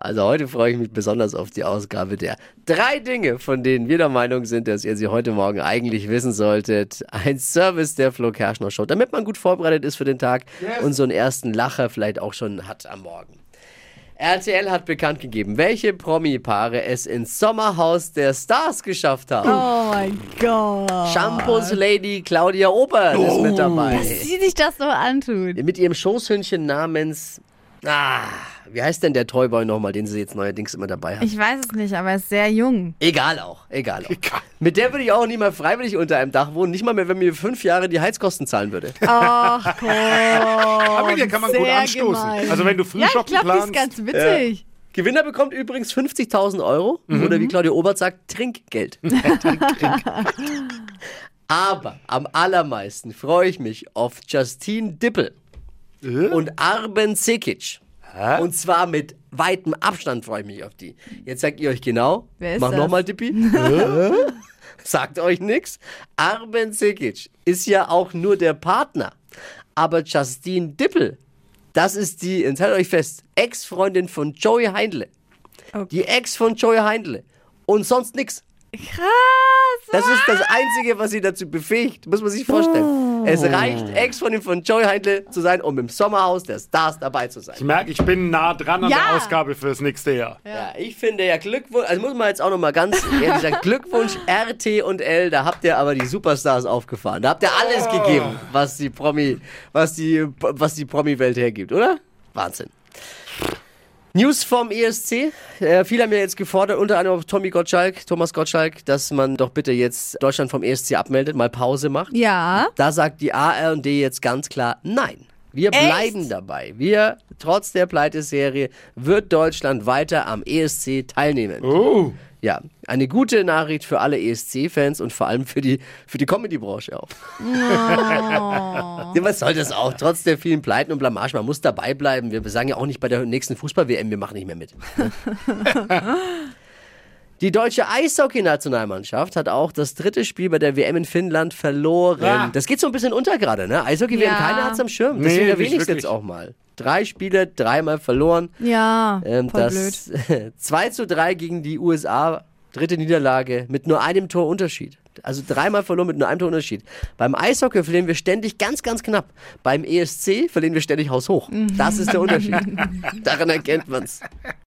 Also heute freue ich mich besonders auf die Ausgabe der drei Dinge, von denen wir der Meinung sind, dass ihr sie heute Morgen eigentlich wissen solltet. Ein Service der Flo Kerschner Show, damit man gut vorbereitet ist für den Tag und so einen ersten Lacher vielleicht auch schon hat am Morgen. RTL hat bekannt gegeben, welche Promi-Paare es ins Sommerhaus der Stars geschafft haben. Oh mein Gott. Shampoos Lady Claudia Obert ist mit dabei. Sie sich das so antut. Mit ihrem Schoßhündchen namens. Ah, wie heißt denn der Toyboy nochmal, den sie jetzt neuerdings immer dabei hat? Ich weiß es nicht, aber er ist sehr jung. Egal auch, egal auch. Mit der würde ich auch nie mal freiwillig unter einem Dach wohnen. Nicht mal mehr, wenn mir fünf Jahre die Heizkosten zahlen würde. Ach komm. Aber mit dir kann man gut anstoßen. gemein. Also wenn du Ja, ich Frühschoppen glaube, die ist planst. ganz witzig. Gewinner bekommt übrigens 50.000 Euro. Oder wie Claudia Obert sagt, Trinkgeld. Aber am allermeisten freue ich mich auf Justine Dippel und Arben Sekic. Und zwar mit weitem Abstand freue ich mich auf die. Jetzt sagt ihr euch genau. Wer ist Mach nochmal, Dippi. sagt euch nix. Arben Sekic ist ja auch nur der Partner. Aber Justine Dippel, das ist die, jetzt haltet euch fest, Ex-Freundin von Joey Heindle. Die Ex von Joey Heindle. Und sonst nix. Krass. Das ist das Einzige, was sie dazu befähigt. Muss man sich vorstellen. Es reicht, Ex-Freundin von Joey Heindle zu sein, um im Sommerhaus der Stars dabei zu sein. Ich merke, ich bin nah dran an Ja. der Ausgabe fürs nächste Jahr. Ja, ich finde ja Glückwunsch, also muss man jetzt auch nochmal ganz ehrlich sagen, Glückwunsch RT und L, da habt ihr aber die Superstars aufgefahren. Da habt ihr alles gegeben, was die Promi, was die, was die Promi-Welt hergibt, oder? Wahnsinn. News vom ESC. Äh, viele haben ja jetzt gefordert, unter anderem Tommy Gottschalk, Thomas Gottschalk, dass man doch bitte jetzt Deutschland vom ESC abmeldet, mal Pause macht. Ja. Da sagt die ARD jetzt ganz klar nein. Wir Echt? bleiben dabei. Wir, trotz der Pleiteserie, wird Deutschland weiter am ESC teilnehmen. Oh. Ja, eine gute Nachricht für alle ESC-Fans und vor allem für die, für die Comedy-Branche auch. ja, was soll das auch? Trotz der vielen Pleiten und Blamage, man muss dabei bleiben. Wir sagen ja auch nicht bei der nächsten Fußball-WM, wir machen nicht mehr mit. Die deutsche Eishockey-Nationalmannschaft hat auch das dritte Spiel bei der WM in Finnland verloren. Ja. Das geht so ein bisschen unter gerade, ne? Eishockey-WM, Ja. keiner hat's am Schirm. Deswegen Nee, erwähne ich es jetzt auch mal. Drei Spiele, dreimal verloren. Ja. Ähm, voll das blöd. 2 zu 3 gegen die USA, dritte Niederlage mit nur einem Torunterschied. Also dreimal verloren mit nur einem Torunterschied. Beim Eishockey verlieren wir ständig ganz, ganz knapp. Beim ESC verlieren wir ständig haushoch. Das ist der Unterschied. Daran erkennt man's.